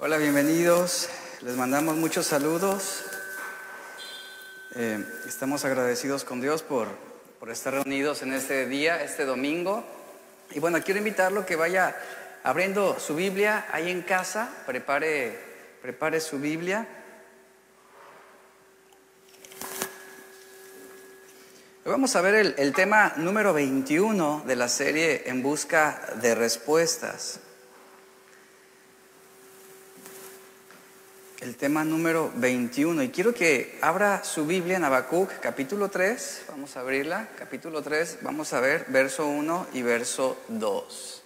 Hola, bienvenidos. Les mandamos muchos saludos. Eh, estamos agradecidos con Dios por, por estar reunidos en este día, este domingo. Y bueno, quiero invitarlo que vaya abriendo su Biblia ahí en casa, prepare, prepare su Biblia. Vamos a ver el, el tema número 21 de la serie En Busca de Respuestas. El tema número 21. Y quiero que abra su Biblia en Habacuc, capítulo 3. Vamos a abrirla. Capítulo 3, vamos a ver verso 1 y verso 2.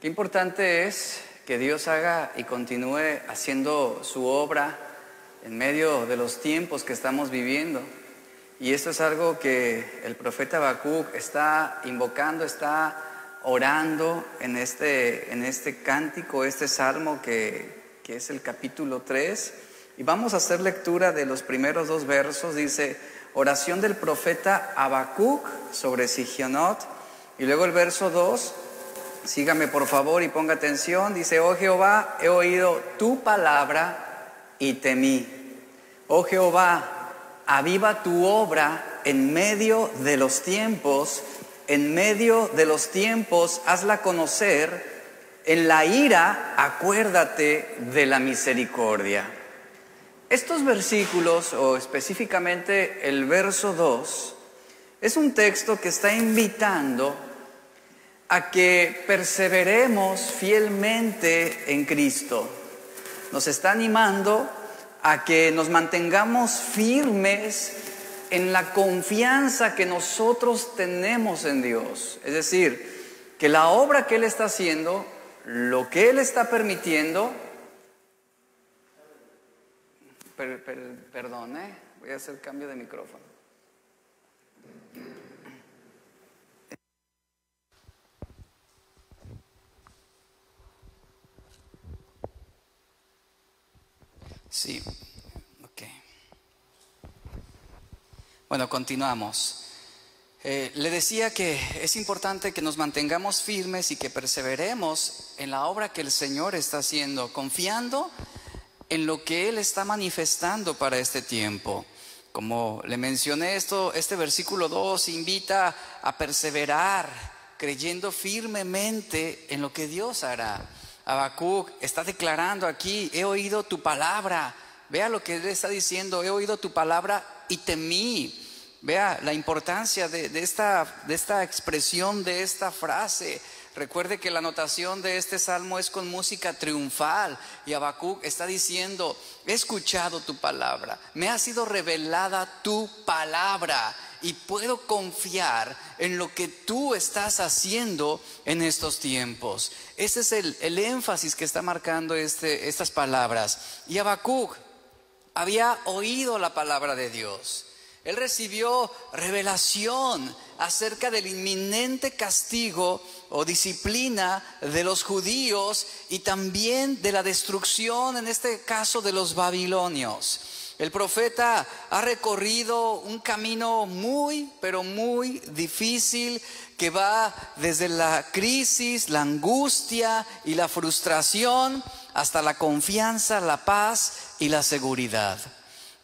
Qué importante es que Dios haga y continúe haciendo su obra en medio de los tiempos que estamos viviendo. Y esto es algo que el profeta Habacuc está invocando, está orando en este, en este cántico, este salmo que, que es el capítulo 3. Y vamos a hacer lectura de los primeros dos versos. Dice, oración del profeta Habacuc sobre Sigionot. Y luego el verso 2, sígame por favor y ponga atención. Dice, oh Jehová, he oído tu palabra y temí. Oh Jehová, aviva tu obra en medio de los tiempos. En medio de los tiempos, hazla conocer en la ira, acuérdate de la misericordia. Estos versículos, o específicamente el verso 2, es un texto que está invitando a que perseveremos fielmente en Cristo. Nos está animando a que nos mantengamos firmes en la confianza que nosotros tenemos en Dios. Es decir, que la obra que Él está haciendo lo que Él está permitiendo, perdón, ¿eh? voy a hacer cambio de micrófono. Sí, ok. Bueno, continuamos. Eh, le decía que es importante que nos mantengamos firmes y que perseveremos en la obra que el Señor está haciendo, confiando en lo que Él está manifestando para este tiempo. Como le mencioné esto, este versículo 2 invita a perseverar creyendo firmemente en lo que Dios hará. Habacuc está declarando aquí, he oído tu palabra. Vea lo que él está diciendo, he oído tu palabra y temí. Vea la importancia de, esta, expresión, de esta frase. Recuerde que la notación de este salmo es con música triunfal y Habacuc está diciendo, he escuchado tu palabra, me ha sido revelada tu palabra y puedo confiar en lo que tú estás haciendo en estos tiempos. Ese es el, el énfasis que está marcando este, estas palabras. Y Habacuc había oído la palabra de Dios. Él recibió revelación acerca del inminente castigo o disciplina de los judíos y también de la destrucción, en este caso, de los babilonios. El profeta ha recorrido un camino muy, pero muy difícil que va desde la crisis, la angustia y la frustración hasta la confianza, la paz y la seguridad.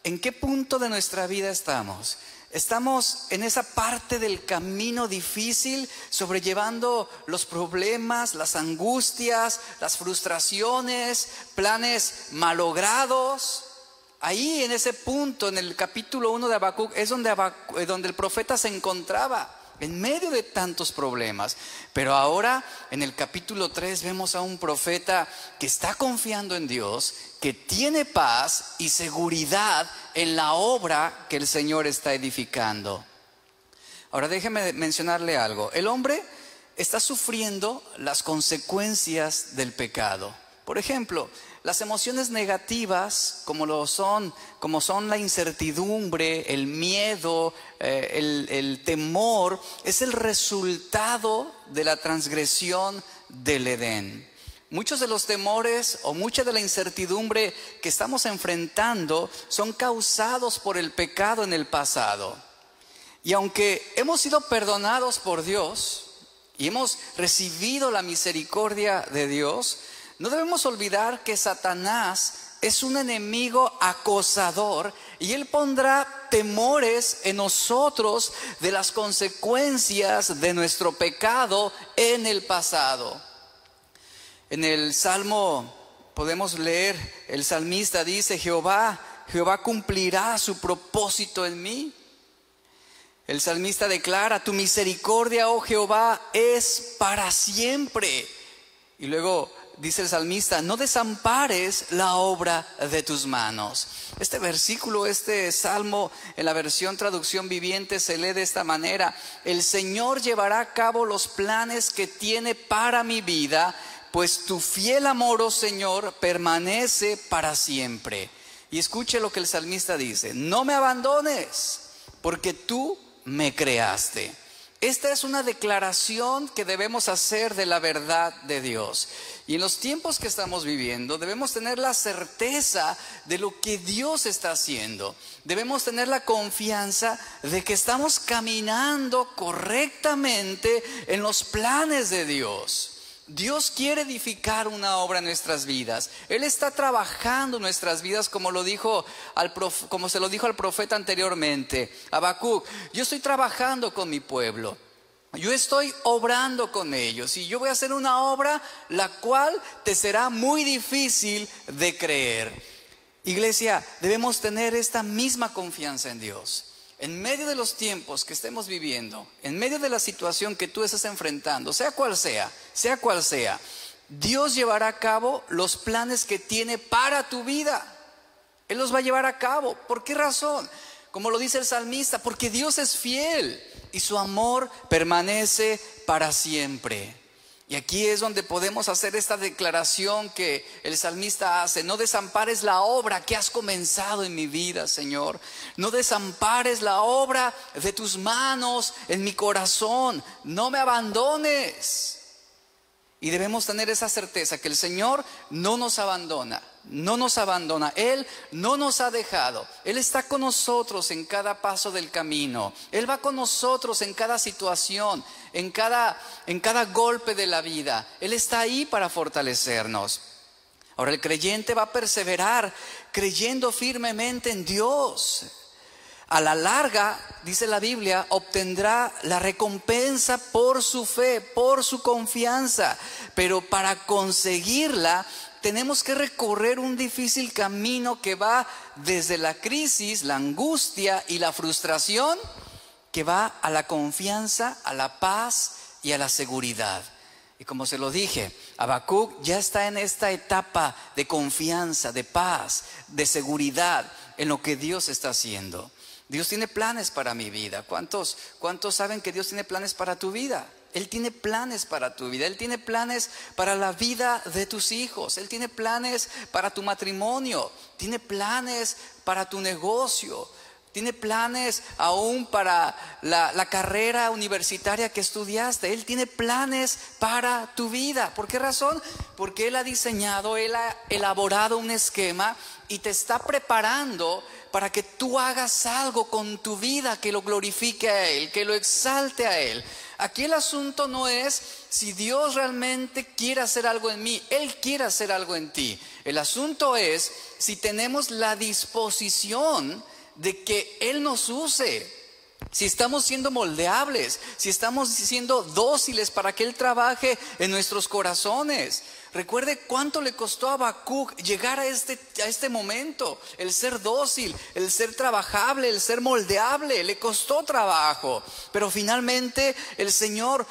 ¿En qué punto de nuestra vida estamos? Estamos en esa parte del camino difícil, sobrellevando los problemas, las angustias, las frustraciones, planes malogrados. Ahí en ese punto, en el capítulo 1 de Habacuc, es donde, eh, donde el profeta se encontraba en medio de tantos problemas. Pero ahora en el capítulo 3 vemos a un profeta que está confiando en Dios, que tiene paz y seguridad en la obra que el Señor está edificando. Ahora déjeme mencionarle algo. El hombre está sufriendo las consecuencias del pecado. Por ejemplo, las emociones negativas, como lo son, como son la incertidumbre, el miedo, eh, el, el temor, es el resultado de la transgresión del Edén. Muchos de los temores o mucha de la incertidumbre que estamos enfrentando son causados por el pecado en el pasado. Y aunque hemos sido perdonados por Dios y hemos recibido la misericordia de Dios, No debemos olvidar que Satanás es un enemigo acosador y él pondrá temores en nosotros de las consecuencias de nuestro pecado en el pasado. En el Salmo podemos leer, el salmista dice, Jehová, Jehová cumplirá su propósito en mí. El salmista declara, tu misericordia, oh Jehová, es para siempre. Y luego dice el salmista, no desampares la obra de tus manos. Este versículo, este salmo en la versión traducción viviente se lee de esta manera, el Señor llevará a cabo los planes que tiene para mi vida, pues tu fiel amor, oh Señor, permanece para siempre. Y escuche lo que el salmista dice, no me abandones, porque tú me creaste. Esta es una declaración que debemos hacer de la verdad de Dios. Y en los tiempos que estamos viviendo debemos tener la certeza de lo que Dios está haciendo. Debemos tener la confianza de que estamos caminando correctamente en los planes de Dios. Dios quiere edificar una obra en nuestras vidas. Él está trabajando nuestras vidas como lo dijo al como se lo dijo al profeta anteriormente, Habacuc. Yo estoy trabajando con mi pueblo. Yo estoy obrando con ellos y yo voy a hacer una obra la cual te será muy difícil de creer. Iglesia, debemos tener esta misma confianza en Dios en medio de los tiempos que estemos viviendo, en medio de la situación que tú estás enfrentando, sea cual sea, sea cual sea, Dios llevará a cabo los planes que tiene para tu vida. Él los va a llevar a cabo. ¿Por qué razón? Como lo dice el salmista, porque Dios es fiel y su amor permanece para siempre. Y aquí es donde podemos hacer esta declaración que el salmista hace. No desampares la obra que has comenzado en mi vida, Señor. No desampares la obra de tus manos en mi corazón. No me abandones. Y debemos tener esa certeza que el Señor no nos abandona, no nos abandona, Él no nos ha dejado, Él está con nosotros en cada paso del camino, Él va con nosotros en cada situación, en cada, en cada golpe de la vida, Él está ahí para fortalecernos. Ahora el creyente va a perseverar creyendo firmemente en Dios a la larga, dice la Biblia, obtendrá la recompensa por su fe, por su confianza. Pero para conseguirla tenemos que recorrer un difícil camino que va desde la crisis, la angustia y la frustración, que va a la confianza, a la paz y a la seguridad. Y como se lo dije, Habacuc ya está en esta etapa de confianza, de paz, de seguridad en lo que Dios está haciendo. Dios tiene planes para mi vida. ¿Cuántos, ¿Cuántos saben que Dios tiene planes para tu vida? Él tiene planes para tu vida, Él tiene planes para la vida de tus hijos, Él tiene planes para tu matrimonio, tiene planes para tu negocio, tiene planes aún para la, carrera universitaria que estudiaste. Él tiene planes para tu vida. ¿Por qué razón? Porque Él ha diseñado, Él ha elaborado un esquema y te está preparando para que tú hagas algo con tu vida que lo glorifique a Él, que lo exalte a Él. Aquí el asunto no es si Dios realmente quiere hacer algo en mí, Él quiere hacer algo en ti. El asunto es si tenemos la disposición de que Él nos use. Si estamos siendo moldeables, si estamos siendo dóciles para que Él trabaje en nuestros corazones. Recuerde cuánto le costó a Habacuc llegar a este, a este momento, el ser dócil, el ser trabajable, el ser moldeable, le costó trabajo, pero finalmente el Señor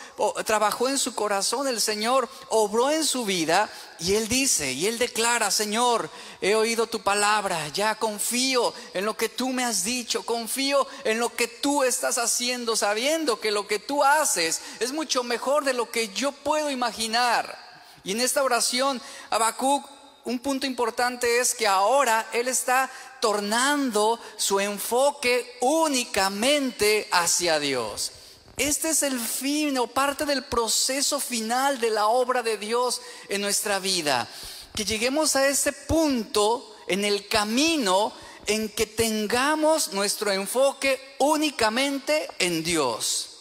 trabajó en su corazón, el Señor obró en su vida y él dice, y él declara, Señor, he oído tu palabra, ya confío en lo que tú me has dicho, confío en lo que tú estás haciendo, sabiendo que lo que tú haces es mucho mejor de lo que yo puedo imaginar. Y en esta oración, Habacuc, un punto importante es que ahora él está tornando su enfoque únicamente hacia Dios. Este es el fin o parte del proceso final de la obra de Dios en nuestra vida. Que lleguemos a ese punto en el camino en que tengamos nuestro enfoque únicamente en Dios.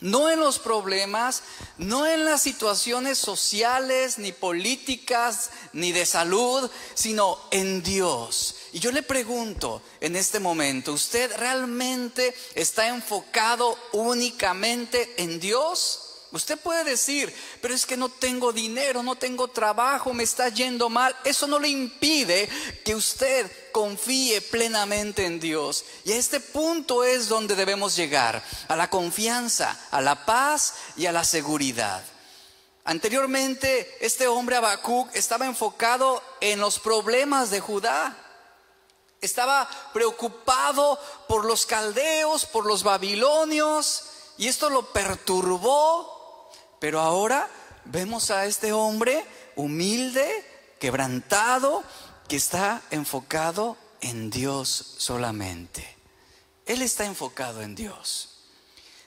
No en los problemas, no en las situaciones sociales, ni políticas, ni de salud, sino en Dios. Y yo le pregunto en este momento, ¿usted realmente está enfocado únicamente en Dios? Usted puede decir, pero es que no tengo dinero, no tengo trabajo, me está yendo mal. Eso no le impide que usted confíe plenamente en Dios. Y a este punto es donde debemos llegar, a la confianza, a la paz y a la seguridad. Anteriormente, este hombre Habacuc estaba enfocado en los problemas de Judá. Estaba preocupado por los caldeos, por los babilonios, y esto lo perturbó pero ahora vemos a este hombre humilde, quebrantado, que está enfocado en Dios solamente. Él está enfocado en Dios.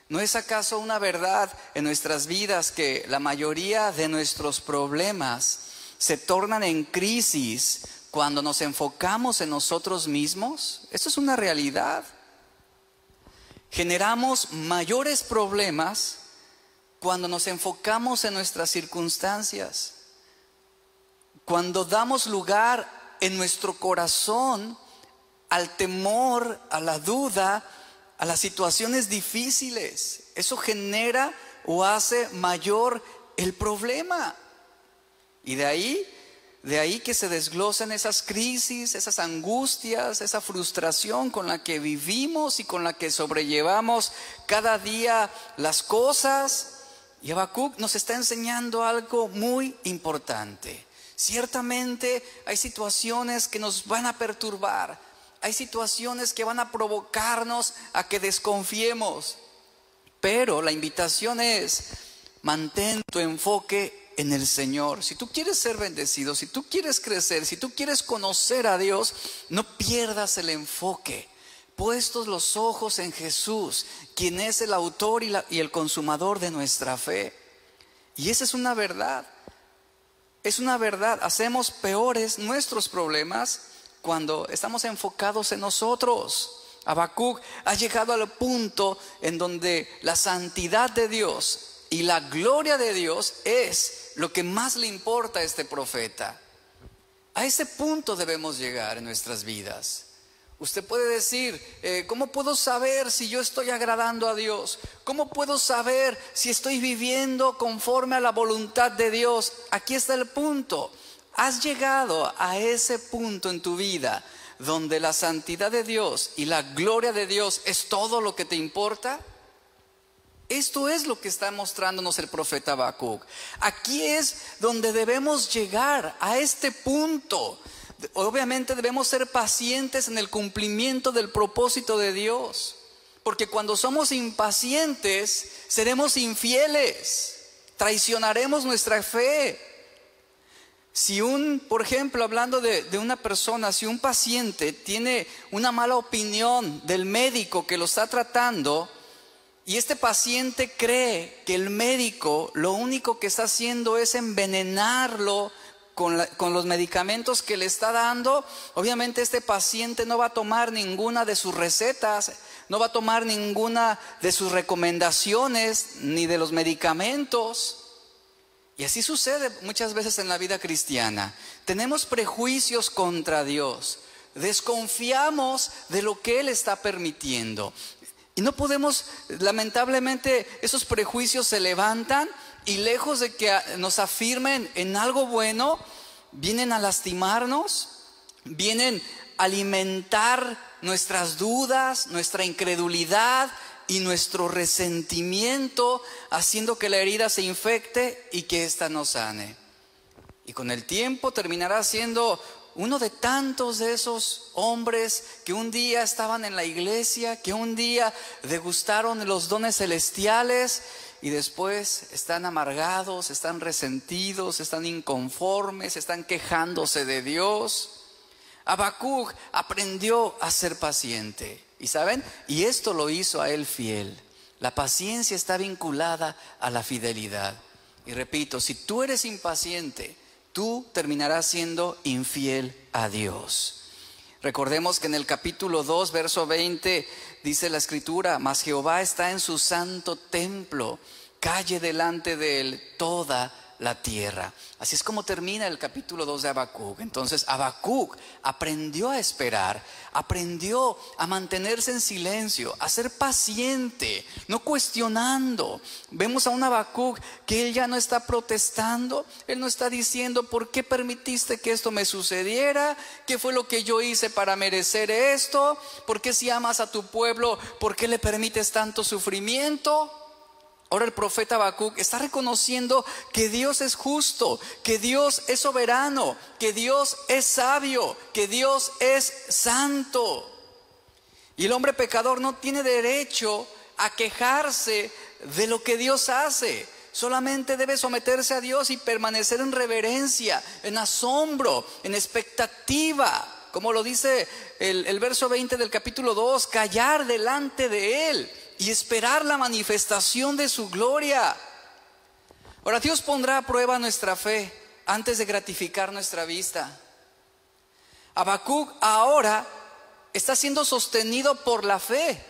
¿No es acaso una verdad en nuestras vidas que la mayoría de nuestros problemas se tornan en crisis cuando nos enfocamos en nosotros mismos? Eso es una realidad. Generamos mayores problemas cuando nos enfocamos en nuestras circunstancias, cuando damos lugar en nuestro corazón al temor, a la duda, a las situaciones difíciles, eso genera o hace mayor el problema. Y de ahí, de ahí que se desglosen esas crisis, esas angustias, esa frustración con la que vivimos y con la que sobrellevamos cada día las cosas y Habacuc nos está enseñando algo muy importante. Ciertamente hay situaciones que nos van a perturbar, hay situaciones que van a provocarnos a que desconfiemos, pero la invitación es, mantén tu enfoque en el Señor. Si tú quieres ser bendecido, si tú quieres crecer, si tú quieres conocer a Dios, no pierdas el enfoque puestos los ojos en Jesús, quien es el autor y, el consumador de nuestra fe. Y esa es una verdad. Es una verdad. Hacemos peores nuestros problemas cuando estamos enfocados en nosotros. Habacuc ha llegado al punto en donde la santidad de Dios y la gloria de Dios es lo que más le importa a este profeta. A ese punto debemos llegar en nuestras vidas. Usted puede decir, eh, ¿cómo puedo saber si yo estoy agradando a Dios? ¿Cómo puedo saber si estoy viviendo conforme a la voluntad de Dios? Aquí está el punto. ¿Has llegado a ese punto en tu vida donde la santidad de Dios y la gloria de Dios es todo lo que te importa? Esto es lo que está mostrándonos el profeta Habacuc. Aquí es donde debemos llegar a este punto obviamente debemos ser pacientes en el cumplimiento del propósito de Dios. Porque cuando somos impacientes, seremos infieles, traicionaremos nuestra fe. Si un, por ejemplo, hablando de, de, una persona, si un paciente tiene una mala opinión del médico que lo está tratando, y este paciente cree que el médico lo único que está haciendo es envenenarlo con, los medicamentos que le está dando, obviamente este paciente no va a tomar ninguna de sus recetas, no va a tomar ninguna de sus recomendaciones ni de los medicamentos. Y así sucede muchas veces en la vida cristiana. Tenemos prejuicios contra Dios, desconfiamos de lo que Él está permitiendo. Y no podemos, lamentablemente, esos prejuicios se levantan y lejos de que nos afirmen en algo bueno, vienen a lastimarnos, vienen a alimentar nuestras dudas, nuestra incredulidad y nuestro resentimiento, haciendo que la herida se infecte y que ésta no sane. Y con el tiempo terminará siendo uno de tantos de esos hombres que un día estaban en la iglesia, que un día degustaron los dones celestiales y después están amargados, están resentidos, están inconformes, están quejándose de Dios. Habacuc aprendió a ser paciente. ¿Y saben? Y esto lo hizo a él fiel. La paciencia está vinculada a la fidelidad. Y repito, si tú eres impaciente, tú terminarás siendo infiel a Dios. Recordemos que en el capítulo 2, verso 20, dice la escritura, mas Jehová está en su santo templo, calle delante de él toda la tierra. Así es como termina el capítulo 2 de Habacuc. Entonces Habacuc aprendió a esperar, aprendió a mantenerse en silencio, a ser paciente, no cuestionando. Vemos a un Habacuc que él ya no está protestando, él no está diciendo, ¿por qué permitiste que esto me sucediera? ¿Qué fue lo que yo hice para merecer esto? ¿Por qué si amas a tu pueblo, por qué le permites tanto sufrimiento? Ahora el profeta Habacuc está reconociendo que Dios es justo, que Dios es soberano, que Dios es sabio, que Dios es santo. Y el hombre pecador no tiene derecho a quejarse de lo que Dios hace. Solamente debe someterse a Dios y permanecer en reverencia, en asombro, en expectativa. Como lo dice el, el verso 20 del capítulo 2, callar delante de Él y esperar la manifestación de su gloria. Ahora Dios pondrá a prueba nuestra fe antes de gratificar nuestra vista. Habacuc ahora está siendo sostenido por la fe.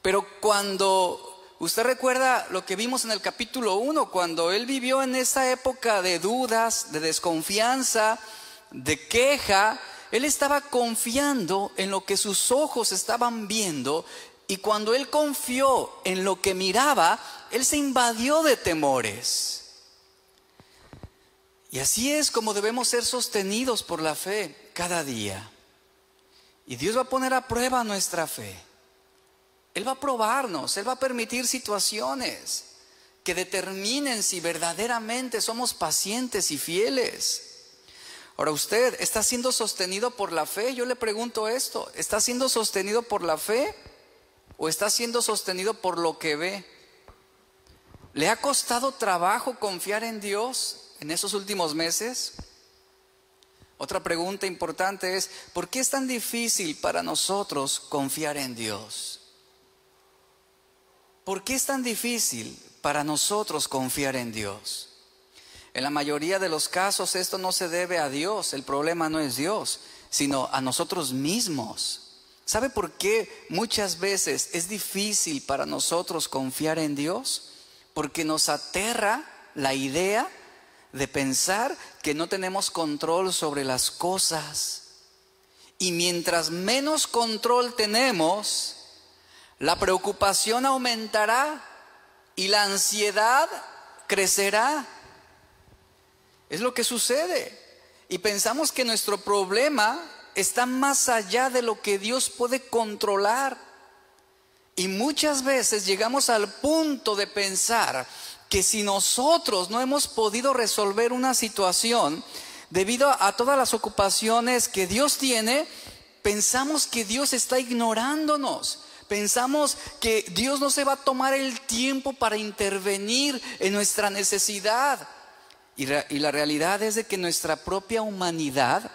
Pero cuando usted recuerda lo que vimos en el capítulo 1, cuando él vivió en esa época de dudas, de desconfianza, de queja, él estaba confiando en lo que sus ojos estaban viendo y cuando él confió en lo que miraba, él se invadió de temores. Y así es como debemos ser sostenidos por la fe cada día. Y Dios va a poner a prueba nuestra fe. Él va a probarnos, Él va a permitir situaciones que determinen si verdaderamente somos pacientes y fieles. Ahora usted está siendo sostenido por la fe. Yo le pregunto esto, ¿está siendo sostenido por la fe? O está siendo sostenido por lo que ve? ¿Le ha costado trabajo confiar en Dios en esos últimos meses? Otra pregunta importante es, ¿por qué es tan difícil para nosotros confiar en Dios? ¿Por qué es tan difícil para nosotros confiar en Dios? En la mayoría de los casos esto no se debe a Dios, el problema no es Dios, sino a nosotros mismos. ¿Sabe por qué muchas veces es difícil para nosotros confiar en Dios? Porque nos aterra la idea de pensar que no tenemos control sobre las cosas. Y mientras menos control tenemos, la preocupación aumentará y la ansiedad crecerá. Es lo que sucede. Y pensamos que nuestro problema está más allá de lo que Dios puede controlar. Y muchas veces llegamos al punto de pensar que si nosotros no hemos podido resolver una situación debido a todas las ocupaciones que Dios tiene, pensamos que Dios está ignorándonos. Pensamos que Dios no se va a tomar el tiempo para intervenir en nuestra necesidad. Y, la realidad es de que nuestra propia humanidad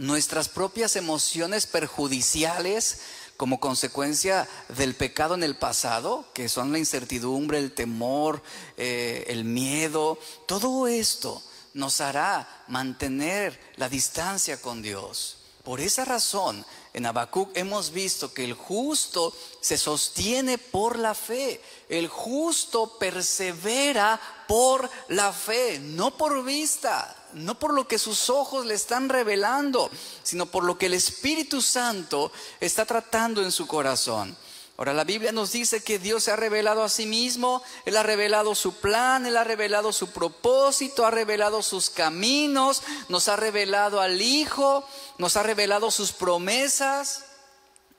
nuestras propias emociones perjudiciales como consecuencia del pecado en el pasado, que son la incertidumbre, el temor, eh, el miedo, todo esto nos hará mantener la distancia con Dios. Por esa razón, en Habacuc hemos visto que el justo se sostiene por la fe. El justo persevera por la fe, no por vista, no por lo que sus ojos le están revelando, sino por lo que el Espíritu Santo está tratando en su corazón. Ahora la Biblia nos dice que Dios se ha revelado a sí mismo, Él ha revelado su plan, Él ha revelado su propósito, ha revelado sus caminos, nos ha revelado al Hijo, nos ha revelado sus promesas.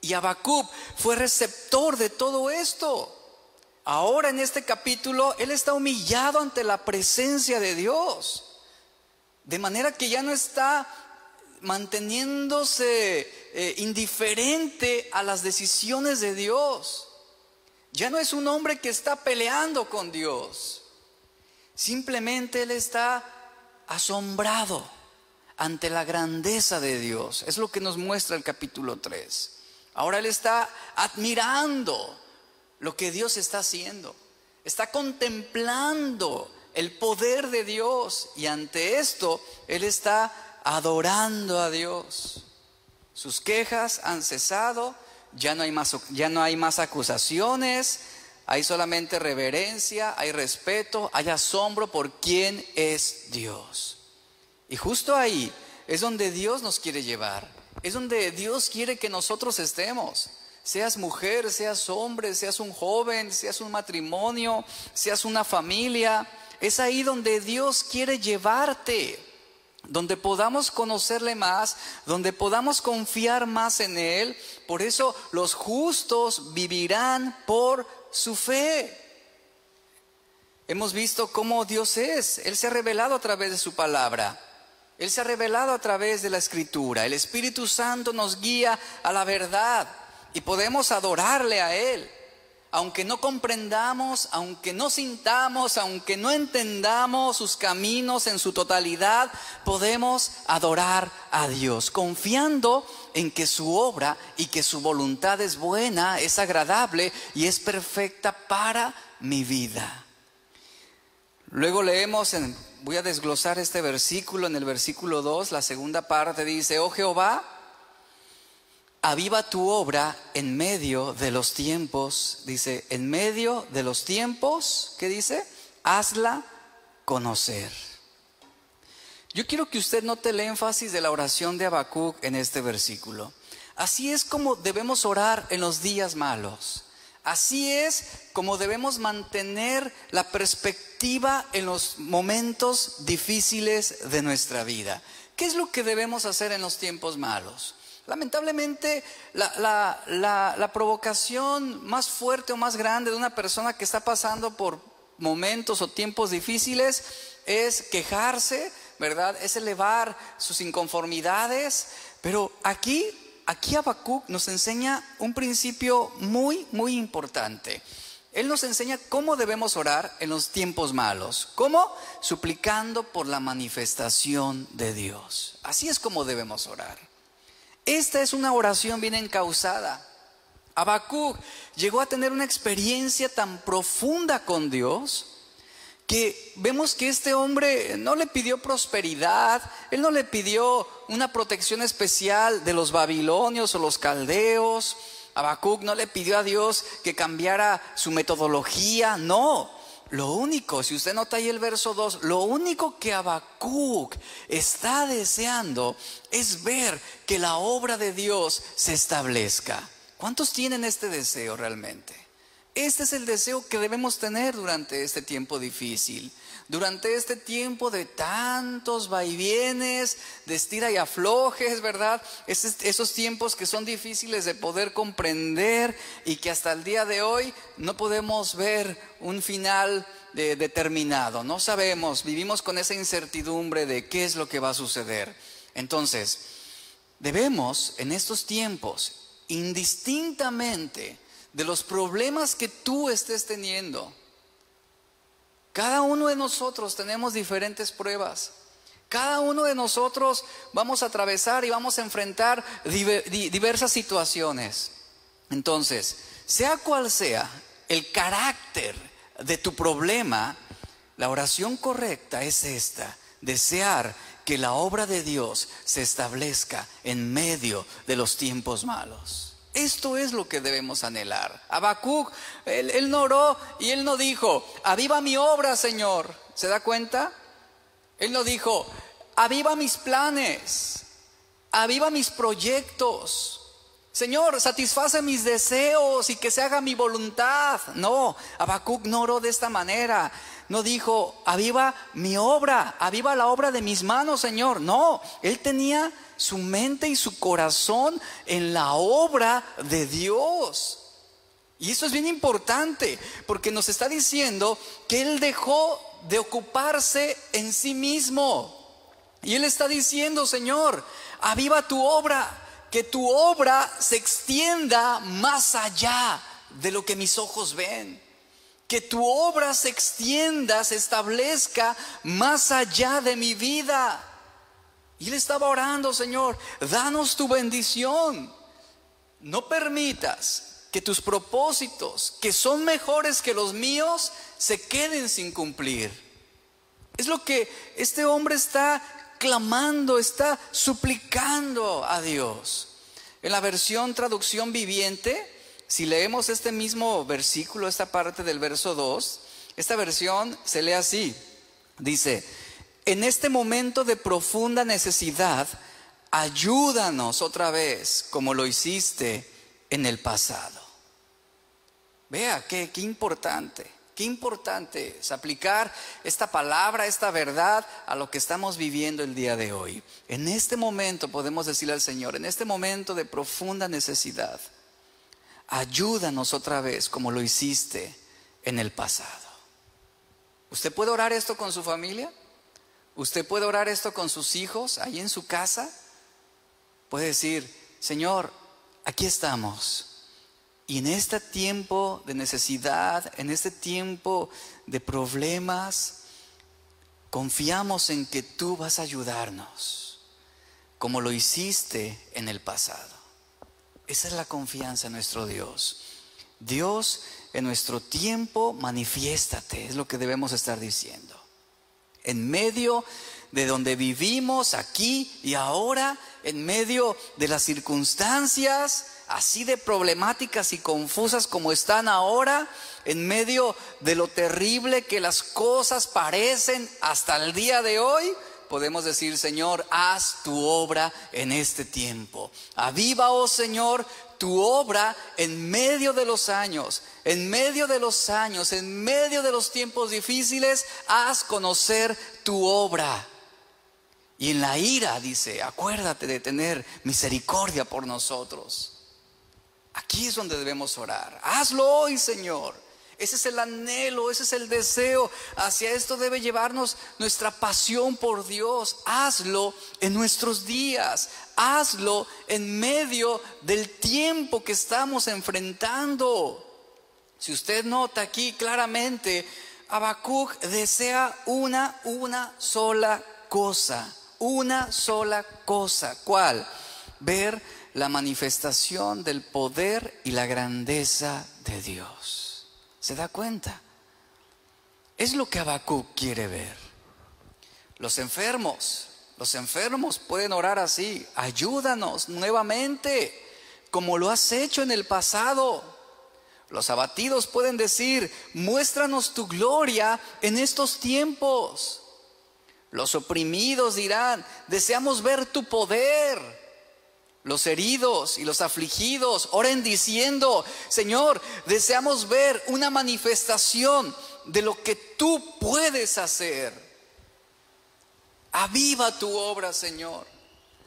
Y Habacuc fue receptor de todo esto. Ahora en este capítulo Él está humillado ante la presencia de Dios. De manera que ya no está manteniéndose eh, indiferente a las decisiones de Dios. Ya no es un hombre que está peleando con Dios. Simplemente él está asombrado ante la grandeza de Dios. Es lo que nos muestra el capítulo 3. Ahora él está admirando lo que Dios está haciendo. Está contemplando el poder de Dios y ante esto él está adorando a Dios. Sus quejas han cesado, ya no hay más, ya no hay más acusaciones, hay solamente reverencia, hay respeto, hay asombro por quién es Dios. Y justo ahí es donde Dios nos quiere llevar, es donde Dios quiere que nosotros estemos. Seas mujer, seas hombre, seas un joven, seas un matrimonio, seas una familia, es ahí donde Dios quiere llevarte, donde podamos conocerle más, donde podamos confiar más en Él. Por eso los justos vivirán por su fe. Hemos visto cómo Dios es. Él se ha revelado a través de su palabra. Él se ha revelado a través de la escritura. El Espíritu Santo nos guía a la verdad y podemos adorarle a Él. Aunque no comprendamos, aunque no sintamos, aunque no entendamos sus caminos en su totalidad, podemos adorar a Dios, confiando en que su obra y que su voluntad es buena, es agradable y es perfecta para mi vida. Luego leemos, voy a desglosar este versículo en el versículo 2, la segunda parte dice, oh Jehová, aviva tu obra en medio de los tiempos, dice, en medio de los tiempos, ¿qué dice? Hazla conocer. Yo quiero que usted note el énfasis de la oración de Habacuc en este versículo. Así es como debemos orar en los días malos. Así es como debemos mantener la perspectiva en los momentos difíciles de nuestra vida. ¿Qué es lo que debemos hacer en los tiempos malos? Lamentablemente, la, provocación más fuerte o más grande de una persona que está pasando por momentos o tiempos difíciles es quejarse, ¿verdad? Es elevar sus inconformidades. Pero aquí, aquí Habacuc nos enseña un principio muy, muy importante. Él nos enseña cómo debemos orar en los tiempos malos. ¿Cómo? Suplicando por la manifestación de Dios. Así es como debemos orar. Esta es una oración bien encausada. Habacuc llegó a tener una experiencia tan profunda con Dios que vemos que este hombre no le pidió prosperidad, él no le pidió una protección especial de los babilonios o los caldeos. Habacuc no le pidió a Dios que cambiara su metodología, no. Lo único, si usted nota ahí el verso 2, lo único que Habacuc está deseando es ver que la obra de Dios se establezca. ¿Cuántos tienen este deseo realmente? Este es el deseo que debemos tener durante este tiempo difícil durante este tiempo de tantos vaivienes, de estira y aflojes, ¿verdad? esos tiempos que son difíciles de poder comprender y que hasta el día de hoy no podemos ver un final determinado. No sabemos, vivimos con esa incertidumbre de qué es lo que va a suceder. Entonces, debemos en estos tiempos, indistintamente de los problemas que tú estés teniendo, cada uno de nosotros tenemos diferentes pruebas. Cada uno de nosotros vamos a atravesar y vamos a enfrentar diversas situaciones. Entonces, sea cual sea el carácter de tu problema, la oración correcta es esta, desear que la obra de Dios se establezca en medio de los tiempos malos. Esto es lo que debemos anhelar. Habacuc, él, no oró y él no dijo, aviva mi obra, Señor. ¿Se da cuenta? Él no dijo, aviva mis planes, aviva mis proyectos. Señor, satisface mis deseos y que se haga mi voluntad. No, Habacuc no oró de esta manera. No dijo, aviva mi obra, aviva la obra de mis manos, Señor. No, él tenía su mente y su corazón en la obra de Dios. Y eso es bien importante, porque nos está diciendo que Él dejó de ocuparse en sí mismo. Y Él está diciendo, Señor, aviva tu obra, que tu obra se extienda más allá de lo que mis ojos ven. Que tu obra se extienda, se establezca más allá de mi vida. Y él estaba orando, Señor, danos tu bendición. No permitas que tus propósitos, que son mejores que los míos, se queden sin cumplir. Es lo que este hombre está clamando, está suplicando a Dios. En la versión traducción viviente, si leemos este mismo versículo, esta parte del verso 2, esta versión se lee así. Dice, en este momento de profunda necesidad, ayúdanos otra vez como lo hiciste en el pasado. Vea, qué, qué importante. Qué importante es aplicar esta palabra, esta verdad a lo que estamos viviendo el día de hoy. En este momento podemos decirle al Señor, en este momento de profunda necesidad, ayúdanos otra vez como lo hiciste en el pasado. ¿Usted puede orar esto con su familia? ¿Usted puede orar esto con sus hijos ahí en su casa? Puede decir, Señor, aquí estamos. Y en este tiempo de necesidad, en este tiempo de problemas, confiamos en que tú vas a ayudarnos, como lo hiciste en el pasado. Esa es la confianza en nuestro Dios. Dios, en nuestro tiempo, manifiéstate, es lo que debemos estar diciendo. En medio de donde vivimos, aquí y ahora, en medio de las circunstancias, así de problemáticas y confusas como están ahora, en medio de lo terrible que las cosas parecen hasta el día de hoy, podemos decir, Señor, haz tu obra en este tiempo. Aviva, oh Señor, tu obra en medio de los años, en medio de los años, en medio de los tiempos difíciles, haz conocer tu obra. Y en la ira dice, acuérdate de tener misericordia por nosotros. Aquí es donde debemos orar. Hazlo hoy, Señor. Ese es el anhelo, ese es el deseo. Hacia esto debe llevarnos nuestra pasión por Dios. Hazlo en nuestros días. Hazlo en medio del tiempo que estamos enfrentando. Si usted nota aquí claramente, Habacuc desea una, una sola cosa. Una sola cosa. ¿Cuál? Ver la manifestación del poder y la grandeza de Dios. ¿Se da cuenta? Es lo que Habacuc quiere ver. Los enfermos, los enfermos pueden orar así, ayúdanos nuevamente, como lo has hecho en el pasado. Los abatidos pueden decir, muéstranos tu gloria en estos tiempos. Los oprimidos dirán, deseamos ver tu poder los heridos y los afligidos oren diciendo, Señor, deseamos ver una manifestación de lo que tú puedes hacer. Aviva tu obra, Señor.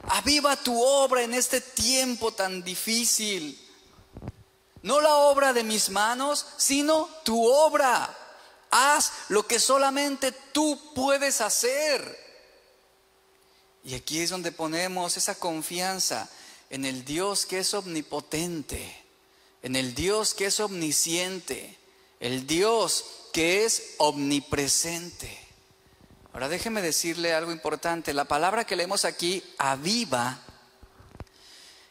Aviva tu obra en este tiempo tan difícil. No la obra de mis manos, sino tu obra. Haz lo que solamente tú puedes hacer. Y aquí es donde ponemos esa confianza en el Dios que es omnipotente, en el Dios que es omnisciente, el Dios que es omnipresente. Ahora déjeme decirle algo importante. La palabra que leemos aquí, aviva,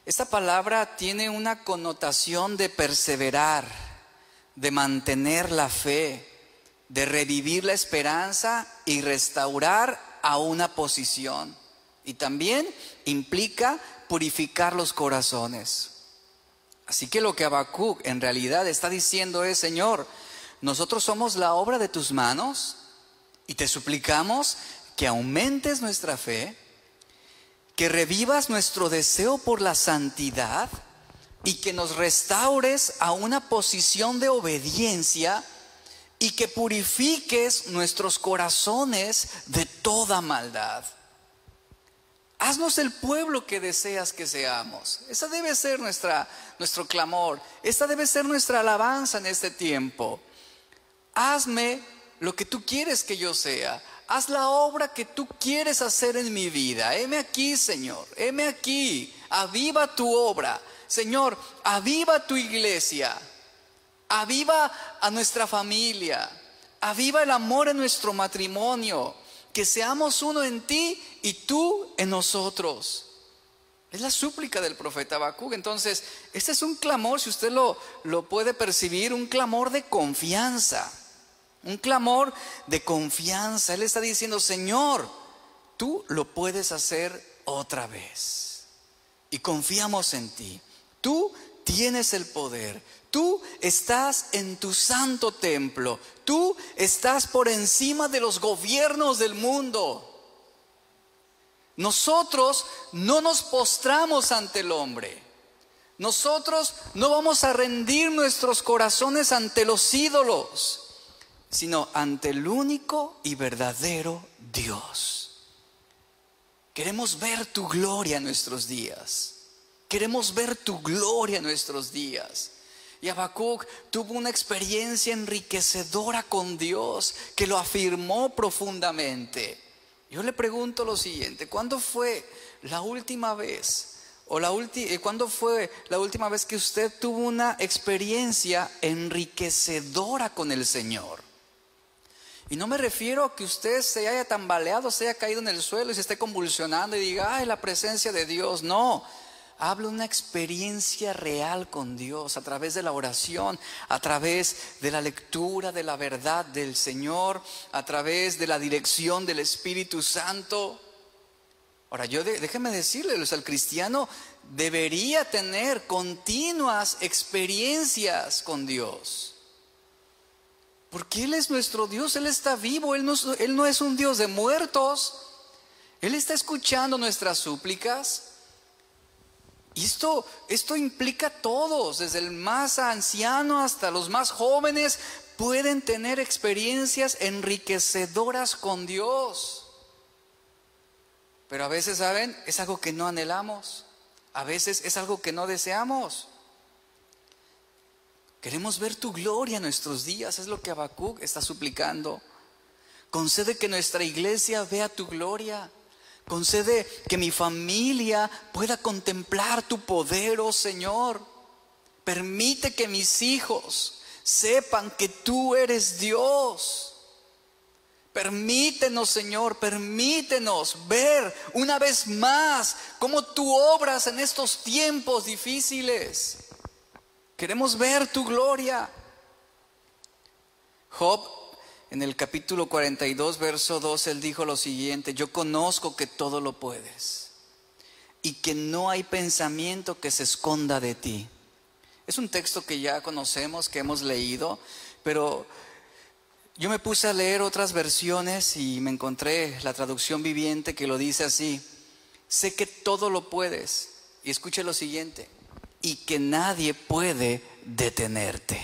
esta palabra tiene una connotación de perseverar, de mantener la fe, de revivir la esperanza y restaurar a una posición. Y también implica purificar los corazones. Así que lo que Habacuc en realidad está diciendo es, Señor, nosotros somos la obra de tus manos y te suplicamos que aumentes nuestra fe, que revivas nuestro deseo por la santidad y que nos restaures a una posición de obediencia y que purifiques nuestros corazones de toda maldad. Haznos el pueblo que deseas que seamos. Esa debe ser nuestra, nuestro clamor. Esta debe ser nuestra alabanza en este tiempo. Hazme lo que tú quieres que yo sea. Haz la obra que tú quieres hacer en mi vida. Heme aquí, Señor. Heme aquí. Aviva tu obra. Señor, aviva tu iglesia. Aviva a nuestra familia. Aviva el amor en nuestro matrimonio que seamos uno en ti y tú en nosotros. Es la súplica del profeta Habacuc. Entonces, este es un clamor, si usted lo, lo puede percibir, un clamor de confianza. Un clamor de confianza. Él está diciendo, Señor, tú lo puedes hacer otra vez. y confiamos en ti. Tú tienes el poder. Tú estás en tu santo templo. Tú estás por encima de los gobiernos del mundo. Nosotros no nos postramos ante el hombre. Nosotros no vamos a rendir nuestros corazones ante los ídolos, sino ante el único y verdadero Dios. Queremos ver tu gloria en nuestros días. Queremos ver tu gloria en nuestros días. Y Habacuc tuvo una experiencia enriquecedora con Dios que lo afirmó profundamente. Yo le pregunto lo siguiente, ¿cuándo fue la última vez o la eh, cuándo fue la última vez que usted tuvo una experiencia enriquecedora con el Señor? Y no me refiero a que usted se haya tambaleado, se haya caído en el suelo y se esté convulsionando y diga, ay, la presencia de Dios. No, hablo una experiencia real con Dios a través de la oración, a través de la lectura de la verdad del Señor, a través de la dirección del Espíritu Santo. Ahora, yo déjeme decirle, el cristiano debería tener continuas experiencias con Dios. Porque Él es nuestro Dios, Él está vivo, Él no es un Dios de muertos. Él está escuchando nuestras súplicas. Y esto, esto implica a todos, desde el más anciano hasta los más jóvenes, pueden tener experiencias enriquecedoras con Dios. Pero a veces, ¿saben? Es algo que no anhelamos. A veces es algo que no deseamos. Queremos ver tu gloria en nuestros días, es lo que Habacuc está suplicando. Concede que nuestra iglesia vea tu gloria. Concede que mi familia pueda contemplar tu poder, oh Señor. Permite que mis hijos sepan que tú eres Dios. Permítenos, Señor, permítenos ver una vez más cómo tú obras en estos tiempos difíciles. Queremos ver tu gloria. Job, en el capítulo 42, verso 2, él dijo lo siguiente, yo conozco que todo lo puedes y que no hay pensamiento que se esconda de ti. Es un texto que ya conocemos, que hemos leído, pero yo me puse a leer otras versiones y me encontré la traducción viviente que lo dice así. Sé que todo lo puedes. Y escuche lo siguiente y que nadie puede detenerte.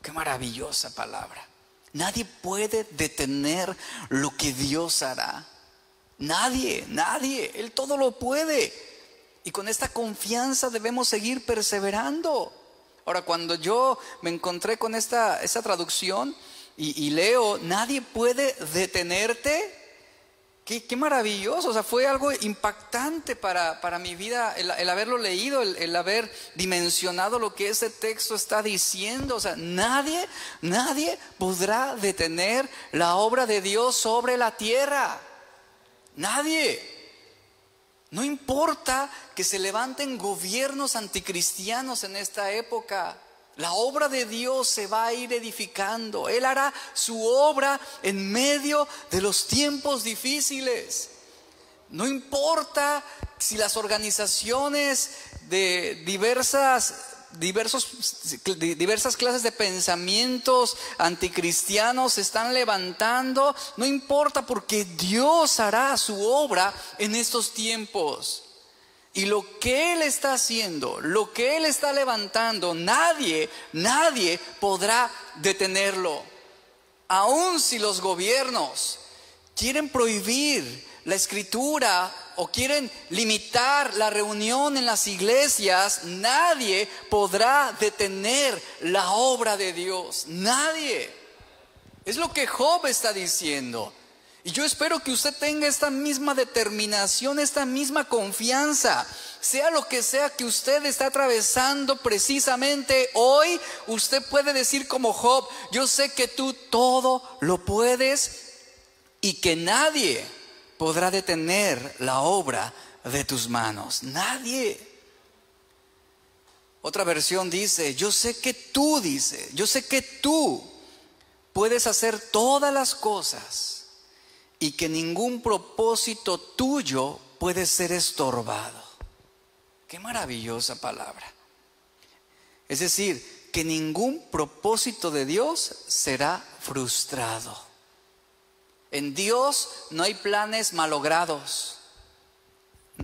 Qué maravillosa palabra. Nadie puede detener lo que Dios hará. Nadie, nadie. Él todo lo puede. Y con esta confianza debemos seguir perseverando. Ahora, cuando yo me encontré con esta, esta traducción y, y leo, nadie puede detenerte, Qué, maravilloso, o sea, fue algo impactante para, mi vida el, haberlo leído, el, haber dimensionado lo que ese texto está diciendo. O sea, nadie, nadie podrá detener la obra de Dios sobre la tierra. Nadie. No importa que se levanten gobiernos anticristianos en esta época. La obra de Dios se va a ir edificando. Él hará su obra en medio de los tiempos difíciles. No importa si las organizaciones de diversas, diversos, diversas clases de pensamientos anticristianos se están levantando, no importa porque Dios hará su obra en estos tiempos. Y lo que Él está haciendo, lo que Él está levantando, nadie, nadie podrá detenerlo. Aun si los gobiernos quieren prohibir la escritura o quieren limitar la reunión en las iglesias, nadie podrá detener la obra de Dios. Nadie. Es lo que Job está diciendo. Y yo espero que usted tenga esta misma determinación, esta misma confianza. Sea lo que sea que usted está atravesando precisamente hoy, usted puede decir como Job, yo sé que tú todo lo puedes y que nadie podrá detener la obra de tus manos. Nadie. Otra versión dice, yo sé que tú, dice, yo sé que tú puedes hacer todas las cosas y que ningún propósito tuyo puede ser estorbado. Qué maravillosa palabra. Es decir, que ningún propósito de Dios será frustrado. En Dios no hay planes malogrados.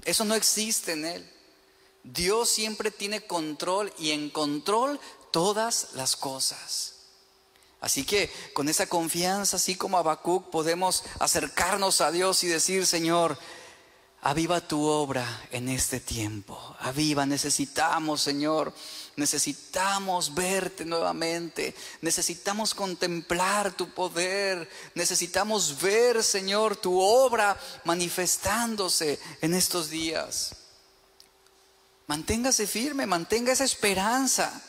Eso no existe en Él. Dios siempre tiene control y en control todas las cosas. Así que con esa confianza, así como Habacuc, podemos acercarnos a Dios y decir, Señor, aviva tu obra en este tiempo. Aviva, necesitamos, Señor, necesitamos verte nuevamente. Necesitamos contemplar tu poder. Necesitamos ver, Señor, tu obra manifestándose en estos días. Manténgase firme, mantenga esa esperanza.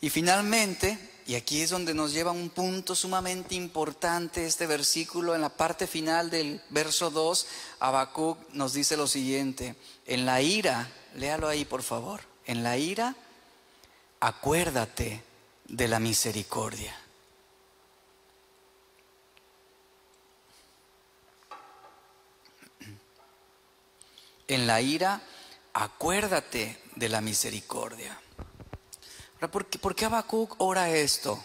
Y finalmente, y aquí es donde nos lleva un punto sumamente importante este versículo, en la parte final del verso 2, Habacuc nos dice lo siguiente, en la ira, léalo ahí por favor, en la ira, acuérdate de la misericordia. En la ira, acuérdate de la misericordia. ¿Por qué, ¿por Habacuc ora esto?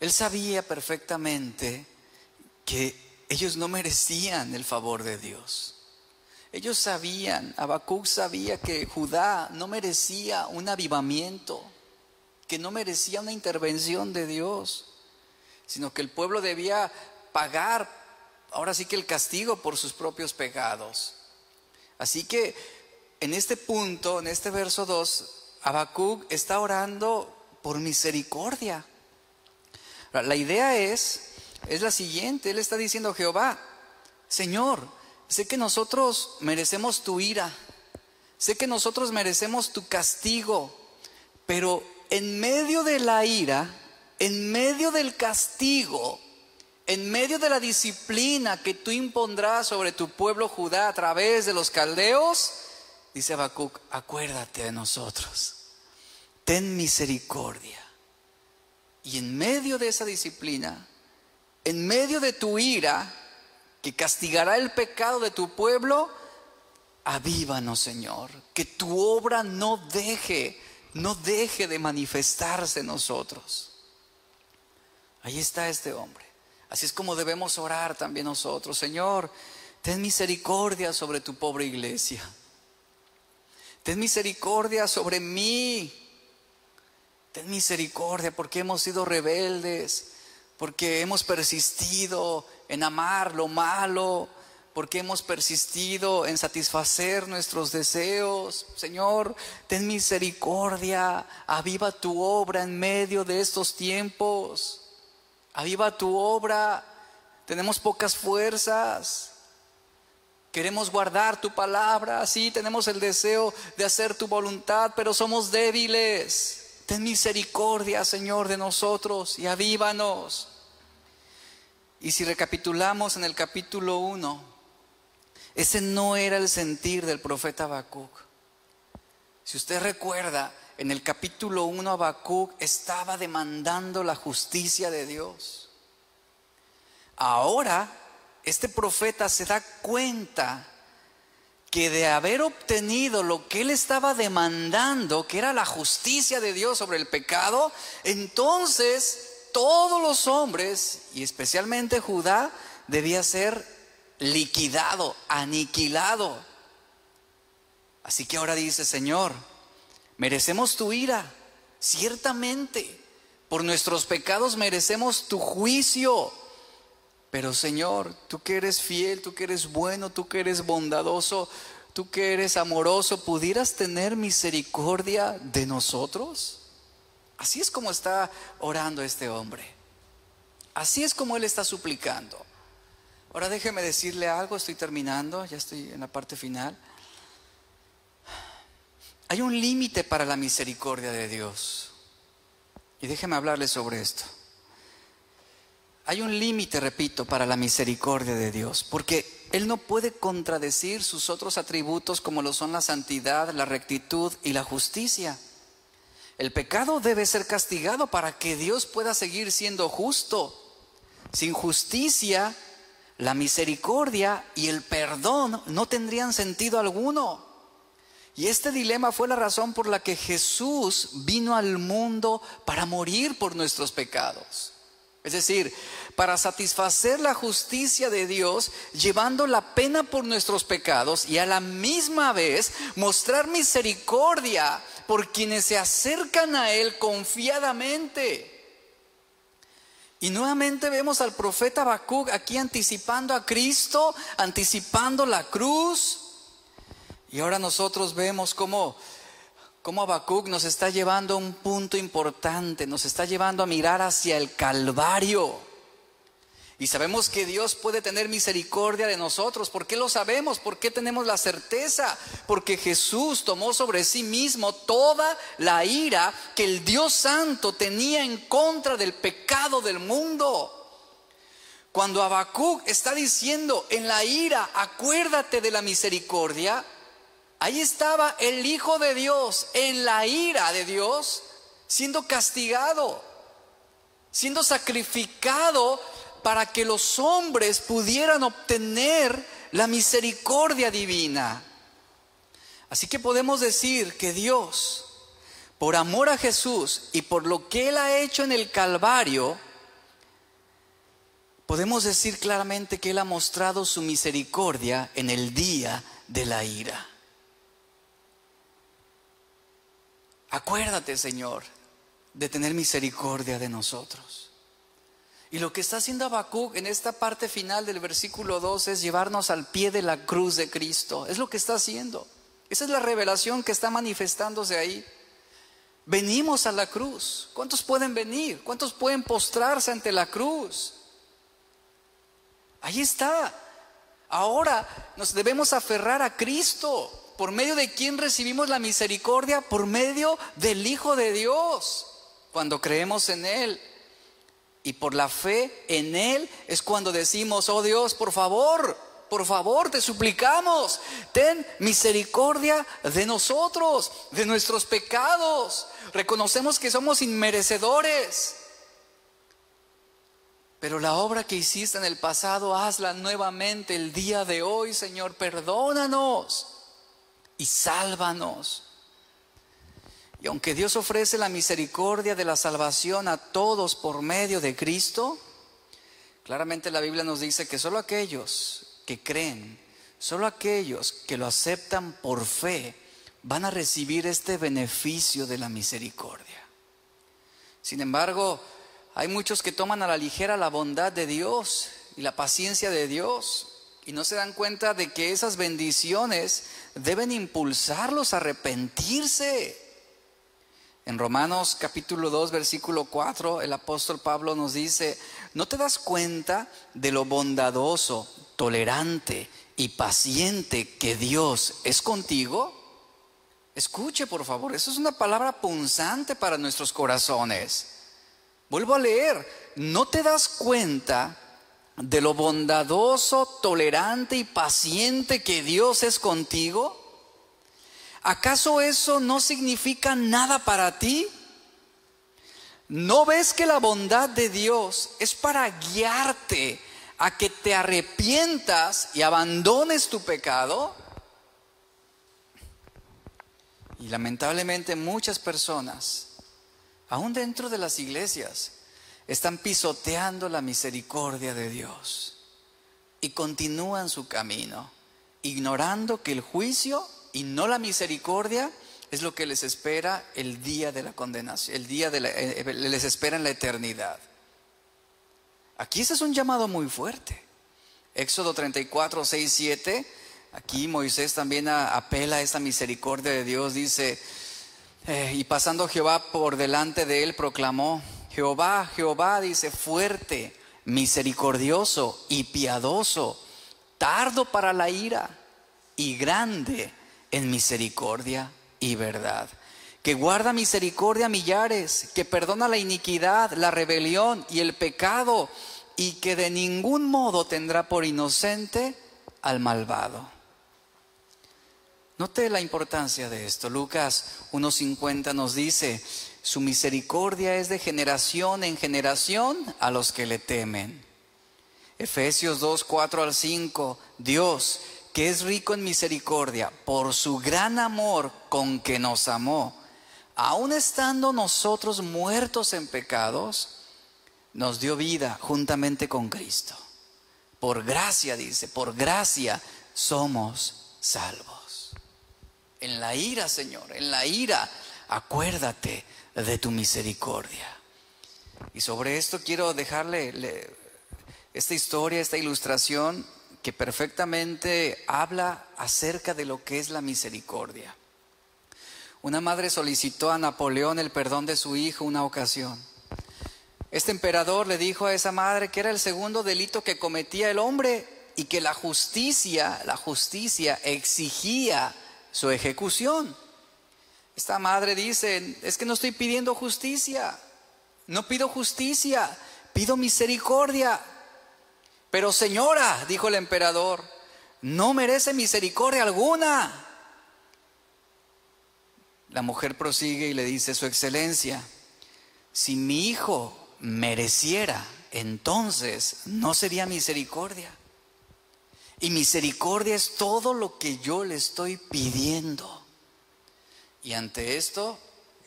Él sabía perfectamente que ellos no merecían el favor de Dios. Ellos sabían, Habacuc sabía que Judá no merecía un avivamiento, que no merecía una intervención de Dios, sino que el pueblo debía pagar ahora sí que el castigo por sus propios pecados. Así que en este punto, en este verso 2, Habacuc está orando por misericordia. La idea es, es la siguiente, él está diciendo, Jehová, Señor, sé que nosotros merecemos tu ira, sé que nosotros merecemos tu castigo, pero en medio de la ira, en medio del castigo, en medio de la disciplina que tú impondrás sobre tu pueblo Judá a través de los caldeos, dice Habacuc, acuérdate de nosotros ten misericordia. Y en medio de esa disciplina, en medio de tu ira, que castigará el pecado de tu pueblo, avívanos, Señor. Que tu obra no deje, no deje de manifestarse en nosotros. Ahí está este hombre. Así es como debemos orar también nosotros. Señor, ten misericordia sobre tu pobre iglesia. Ten misericordia sobre mí, ten misericordia porque hemos sido rebeldes, porque hemos persistido en amar lo malo, porque hemos persistido en satisfacer nuestros deseos. Señor, ten misericordia, aviva tu obra en medio de estos tiempos. Aviva tu obra. Tenemos pocas fuerzas. Queremos guardar tu palabra, sí, tenemos el deseo de hacer tu voluntad, pero somos débiles. Ten misericordia, Señor, de nosotros y avívanos. Y si recapitulamos en el capítulo 1, ese no era el sentir del profeta Habacuc. Si usted recuerda, en el capítulo 1 Habacuc estaba demandando la justicia de Dios. Ahora, este profeta se da cuenta que de haber obtenido lo que él estaba demandando, que era la justicia de Dios sobre el pecado, entonces todos los hombres, y especialmente Judá, debía ser liquidado, aniquilado. Así que ahora dice, Señor, merecemos tu ira, ciertamente, por nuestros pecados merecemos tu juicio. Pero Señor, tú que eres fiel, tú que eres bueno, tú que eres bondadoso, tú que eres amoroso, ¿pudieras tener misericordia de nosotros? Así es como está orando este hombre. Así es como él está suplicando. Ahora déjeme decirle algo, estoy terminando, ya estoy en la parte final. Hay un límite para la misericordia de Dios. Y déjeme hablarle sobre esto. Hay un límite, repito, para la misericordia de Dios, porque Él no puede contradecir sus otros atributos como lo son la santidad, la rectitud y la justicia. El pecado debe ser castigado para que Dios pueda seguir siendo justo. Sin justicia, la misericordia y el perdón no tendrían sentido alguno. Y este dilema fue la razón por la que Jesús vino al mundo para morir por nuestros pecados. Es decir, para satisfacer la justicia de Dios, llevando la pena por nuestros pecados y a la misma vez mostrar misericordia por quienes se acercan a Él confiadamente. Y nuevamente vemos al profeta Habacuc aquí anticipando a Cristo, anticipando la cruz. Y ahora nosotros vemos cómo, cómo Habacuc nos está llevando a un punto importante, nos está llevando a mirar hacia el Calvario. Y sabemos que Dios puede tener misericordia de nosotros. ¿Por qué lo sabemos? ¿Por qué tenemos la certeza? Porque Jesús tomó sobre sí mismo toda la ira que el Dios Santo tenía en contra del pecado del mundo. Cuando Habacuc está diciendo en la ira, acuérdate de la misericordia, ahí estaba el Hijo de Dios en la ira de Dios, siendo castigado, siendo sacrificado para que los hombres pudieran obtener la misericordia divina. Así que podemos decir que Dios, por amor a Jesús y por lo que Él ha hecho en el Calvario, podemos decir claramente que Él ha mostrado su misericordia en el día de la ira. Acuérdate, Señor, de tener misericordia de nosotros. Y lo que está haciendo Habacuc en esta parte final del versículo 2 es llevarnos al pie de la cruz de Cristo. Es lo que está haciendo. Esa es la revelación que está manifestándose ahí. Venimos a la cruz. ¿Cuántos pueden venir? ¿Cuántos pueden postrarse ante la cruz? Ahí está. Ahora nos debemos aferrar a Cristo, por medio de quien recibimos la misericordia, por medio del Hijo de Dios, cuando creemos en Él. Y por la fe en Él es cuando decimos, oh Dios, por favor, por favor, te suplicamos, ten misericordia de nosotros, de nuestros pecados. Reconocemos que somos inmerecedores. Pero la obra que hiciste en el pasado, hazla nuevamente el día de hoy, Señor. Perdónanos y sálvanos. Y aunque Dios ofrece la misericordia de la salvación a todos por medio de Cristo, claramente la Biblia nos dice que solo aquellos que creen, solo aquellos que lo aceptan por fe, van a recibir este beneficio de la misericordia. Sin embargo, hay muchos que toman a la ligera la bondad de Dios y la paciencia de Dios y no se dan cuenta de que esas bendiciones deben impulsarlos a arrepentirse en Romanos capítulo 2, versículo 4, el apóstol Pablo nos dice, ¿no te das cuenta de lo bondadoso, tolerante y paciente que Dios es contigo? Escuche, por favor, eso es una palabra punzante para nuestros corazones. Vuelvo a leer, ¿no te das cuenta de lo bondadoso, tolerante y paciente que Dios es contigo? ¿acaso eso no significa nada para ti? ¿No ves que la bondad de Dios es para guiarte a que te arrepientas y abandones tu pecado? Y lamentablemente muchas personas, aún dentro de las iglesias, están pisoteando la misericordia de Dios y continúan su camino, ignorando que el juicio y no la misericordia es lo que les espera el día de la condenación, el día de la, eh, eh, les espera en la eternidad. Aquí ese es un llamado muy fuerte. Éxodo 34, 6, 7. Aquí Moisés también apela a esta misericordia de Dios. Dice, eh, y pasando Jehová por delante de él, proclamó, Jehová, Jehová, dice, fuerte, misericordioso y piadoso, tardo para la ira y grande en misericordia y verdad, que guarda misericordia a millares, que perdona la iniquidad, la rebelión y el pecado, y que de ningún modo tendrá por inocente al malvado. Note la importancia de esto. Lucas 1.50 nos dice, su misericordia es de generación en generación a los que le temen. Efesios 2, 4 al 5, Dios que es rico en misericordia, por su gran amor con que nos amó, aun estando nosotros muertos en pecados, nos dio vida juntamente con Cristo. Por gracia, dice, por gracia somos salvos. En la ira, Señor, en la ira, acuérdate de tu misericordia. Y sobre esto quiero dejarle esta historia, esta ilustración que perfectamente habla acerca de lo que es la misericordia. Una madre solicitó a Napoleón el perdón de su hijo una ocasión. Este emperador le dijo a esa madre que era el segundo delito que cometía el hombre y que la justicia, la justicia exigía su ejecución. Esta madre dice, es que no estoy pidiendo justicia, no pido justicia, pido misericordia. Pero señora, dijo el emperador, no merece misericordia alguna. La mujer prosigue y le dice, Su excelencia, si mi hijo mereciera, entonces no sería misericordia. Y misericordia es todo lo que yo le estoy pidiendo. Y ante esto,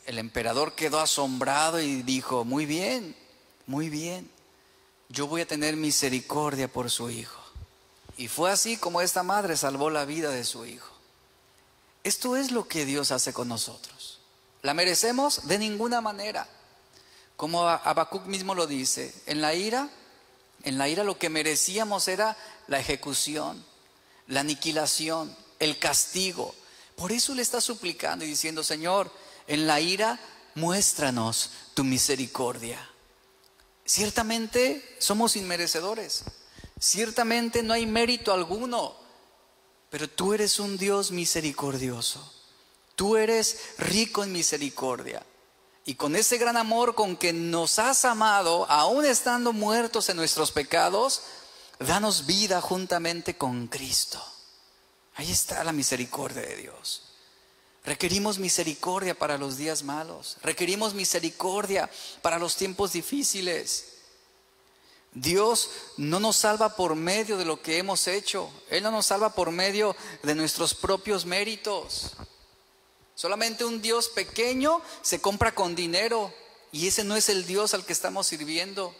el emperador quedó asombrado y dijo, muy bien, muy bien, yo voy a tener misericordia por su hijo. Y fue así como esta madre salvó la vida de su hijo. Esto es lo que Dios hace con nosotros. ¿La merecemos? De ninguna manera. Como Habacuc mismo lo dice, en la ira, en la ira lo que merecíamos era la ejecución, la aniquilación, el castigo. Por eso le está suplicando y diciendo, Señor, en la ira muéstranos tu misericordia. Ciertamente somos inmerecedores, ciertamente no hay mérito alguno, pero tú eres un Dios misericordioso, tú eres rico en misericordia. Y con ese gran amor con que nos has amado, aún estando muertos en nuestros pecados, danos vida juntamente con Cristo. Ahí está la misericordia de Dios. Requerimos misericordia para los días malos. Requerimos misericordia para los tiempos difíciles. Dios no nos salva por medio de lo que hemos hecho. Él no nos salva por medio de nuestros propios méritos. Solamente un Dios pequeño se compra con dinero y ese no es el Dios al que estamos sirviendo.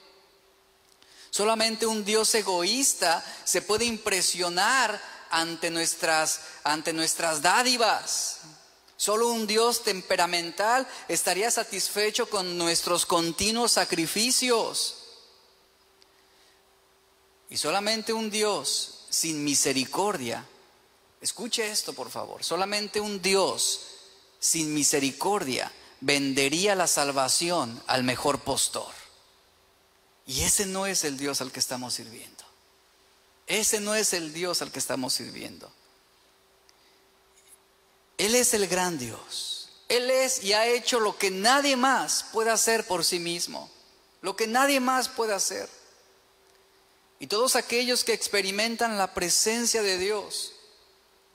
Solamente un Dios egoísta se puede impresionar ante nuestras, ante nuestras dádivas. Solo un Dios temperamental estaría satisfecho con nuestros continuos sacrificios. Y solamente un Dios sin misericordia, escuche esto por favor, solamente un Dios sin misericordia, vendería la salvación al mejor postor. Y ese no es el Dios al que estamos sirviendo. Ese no es el Dios al que estamos sirviendo. Él es el gran Dios. Él es y ha hecho lo que nadie más puede hacer por sí mismo. Lo que nadie más puede hacer. Y todos aquellos que experimentan la presencia de Dios,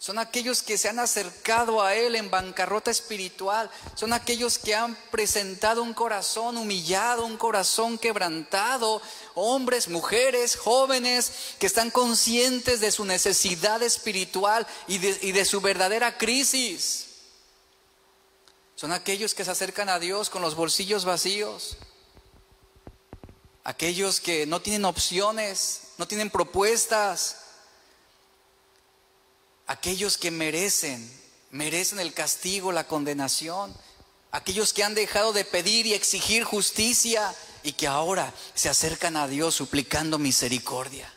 son aquellos que se han acercado a Él en bancarrota espiritual. Son aquellos que han presentado un corazón humillado, un corazón quebrantado. Hombres, mujeres, jóvenes que están conscientes de su necesidad espiritual y de, su verdadera crisis. Son aquellos que se acercan a Dios con los bolsillos vacíos. Aquellos que no tienen opciones, no tienen propuestas aquellos que merecen, merecen el castigo, la condenación, aquellos que han dejado de pedir y exigir justicia y que ahora se acercan a Dios suplicando misericordia.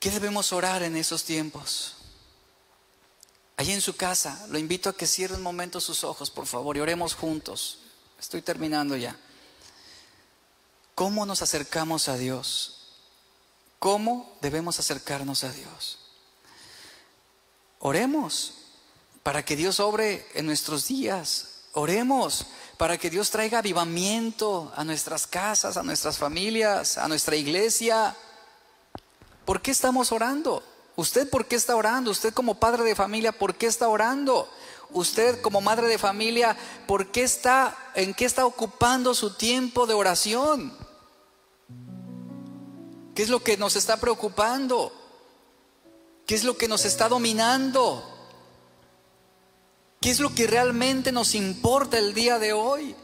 ¿Qué debemos orar en esos tiempos? Allí en su casa, lo invito a que cierre un momento sus ojos, por favor, y oremos juntos. Estoy terminando ya. ¿Cómo nos acercamos a Dios? ¿Cómo debemos acercarnos a Dios? Oremos para que Dios obre en nuestros días. Oremos para que Dios traiga avivamiento a nuestras casas, a nuestras familias, a nuestra iglesia. ¿Por qué estamos orando? ¿Usted por qué está orando? ¿Usted como padre de familia por qué está orando? Usted como madre de familia, ¿por qué está en qué está ocupando su tiempo de oración? ¿Qué es lo que nos está preocupando? ¿Qué es lo que nos está dominando? ¿Qué es lo que realmente nos importa el día de hoy?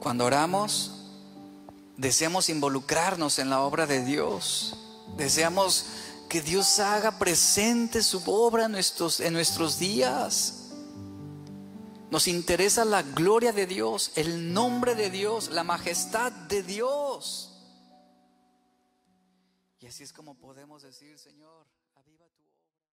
Cuando oramos, deseamos involucrarnos en la obra de Dios. Deseamos que Dios haga presente su obra en nuestros, días. Nos interesa la gloria de Dios, el nombre de Dios, la majestad de Dios. Y así es como podemos decir, Señor,